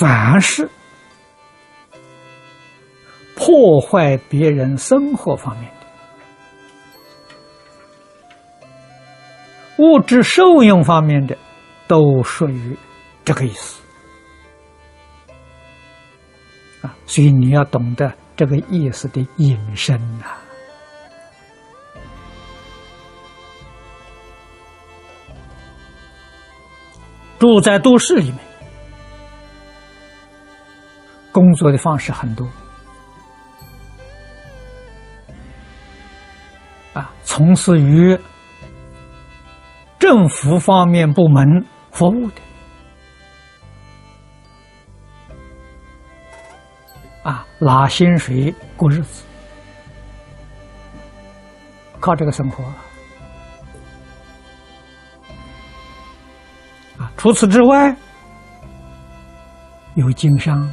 凡是破坏别人生活方面的、物质受用方面的，都属于这个意思啊。所以你要懂得这个意思的引申呐。住在都市里面，工作的方式很多，啊，从事于政府方面部门服务的，啊，拿薪水过日子，靠这个生活。啊除此之外，有经商，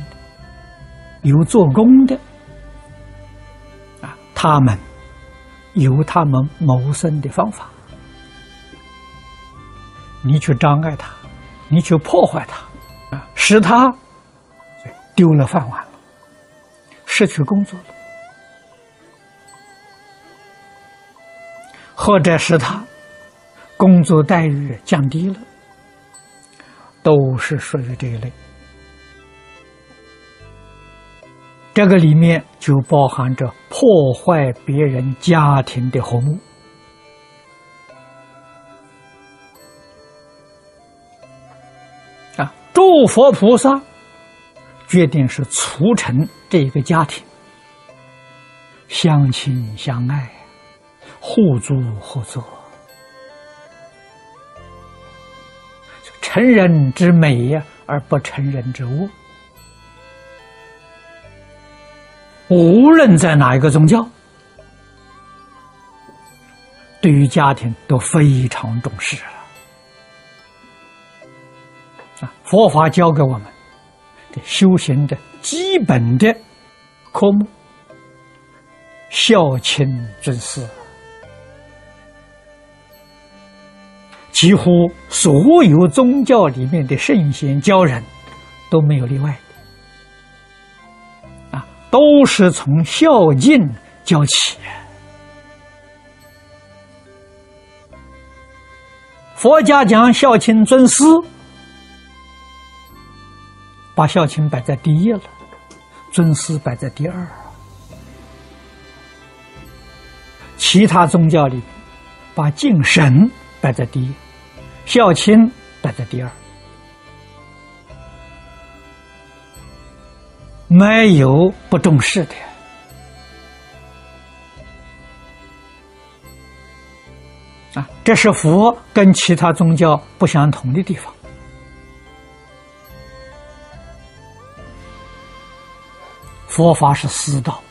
有做工的，啊，他们有他们谋生的方法。你去障碍他，你去破坏他，啊，使他丢了饭碗了，失去工作了，或者使他工作待遇降低了。都是属于这一类，这个里面就包含着破坏别人家庭的和睦啊！诸佛菩萨决定是促成这个家庭相亲相爱、互助合作。成人之美呀，而不成人之恶。无论在哪一个宗教，对于家庭都非常重视。啊，佛法教给我们的修行的基本的科目：孝亲尊师。几乎所有宗教里面的圣贤教人，都没有例外，都是从孝敬教起。佛家讲孝亲尊师，把孝亲摆在第一了，尊师摆在第二。其他宗教里，把敬神摆在第一。孝亲摆在第二，没有不重视的啊！这是佛跟其他宗教不相同的地方。佛法是私道，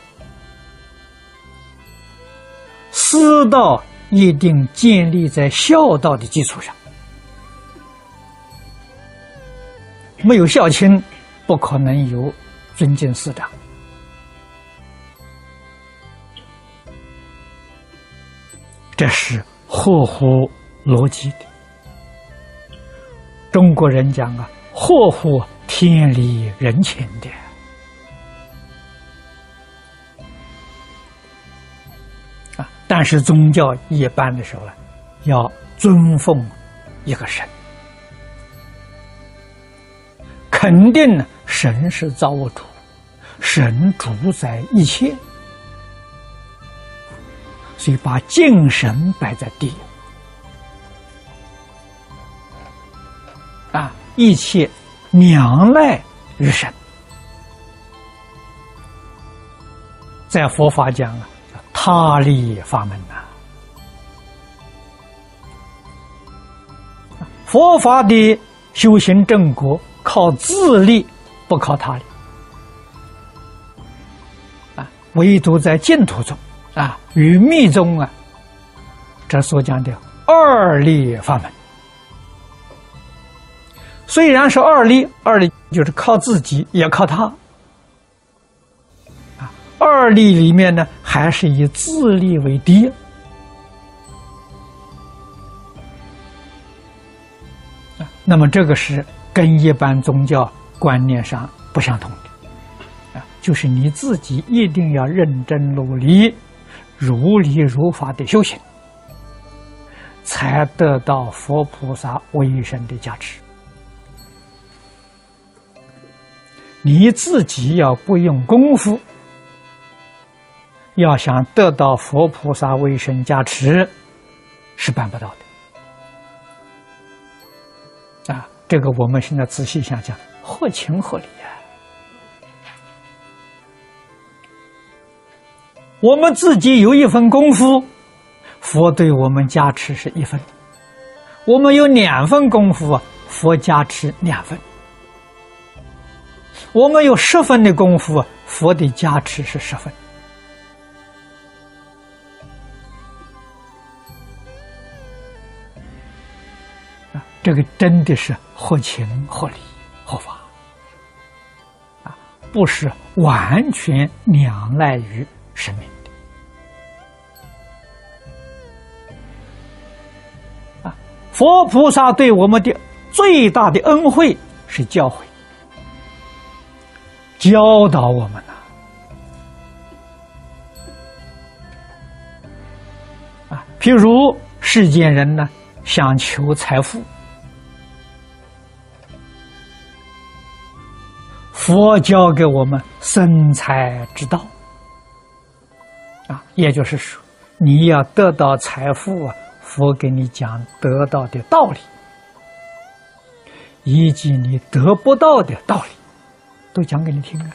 私道一定建立在孝道的基础上。没有孝亲，不可能有尊敬师长。这是合乎逻辑的。中国人讲啊，合乎天理人情的。啊，但是宗教一般的时候呢，要尊奉一个神。肯定呢，神是造物主，神主宰一切，所以把敬神摆在第一啊，一切仰赖于神，在佛法讲啊，叫他力法门呐，佛法的修行正果。靠自力，不靠他力啊！唯独在净土中啊，与密宗啊，这所讲的二力法门，虽然是二力，二力就是靠自己，也靠他啊。二力里面呢，还是以自力为第一。那么这个是。跟一般宗教观念上不相同的，啊，就是你自己一定要认真努力，如理如法的修行，才得到佛菩萨威神的加持。你自己要不用功夫，要想得到佛菩萨威神加持，是办不到的。啊，这个我们现在仔细想想，合情合理呀。我们自己有一份功夫，佛对我们加持是一分；我们有两份功夫，佛加持两分。我们有十分的功夫，佛的加持是十分！这个真的是合情合理合法啊，不是完全仰赖于神明的啊！佛菩萨对我们的最大的恩惠是教诲。教导我们呐，啊，譬如世间人呢，想求财富，佛教给我们生财之道，啊，也就是说，你要得到财富啊，佛给你讲得到的道理，以及你得不到的道理。都讲给你听啊！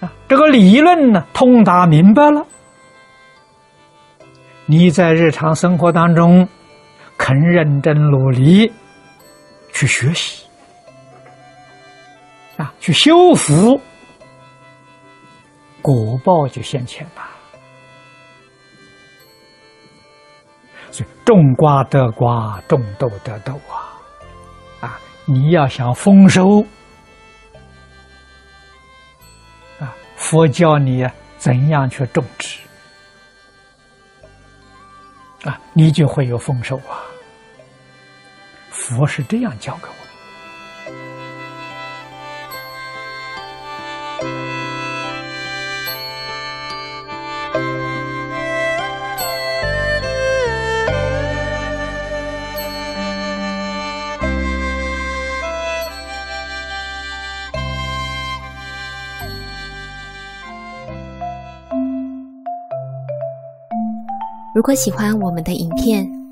啊，这个理论呢，通达明白了，你在日常生活当中肯认真努力去学习啊，去修复，果报就现前了。所以种瓜得瓜，种豆得豆啊！你要想丰收啊，佛教你怎样去种植啊，你就会有丰收啊。佛是这样教给我的。如果喜欢我们的影片，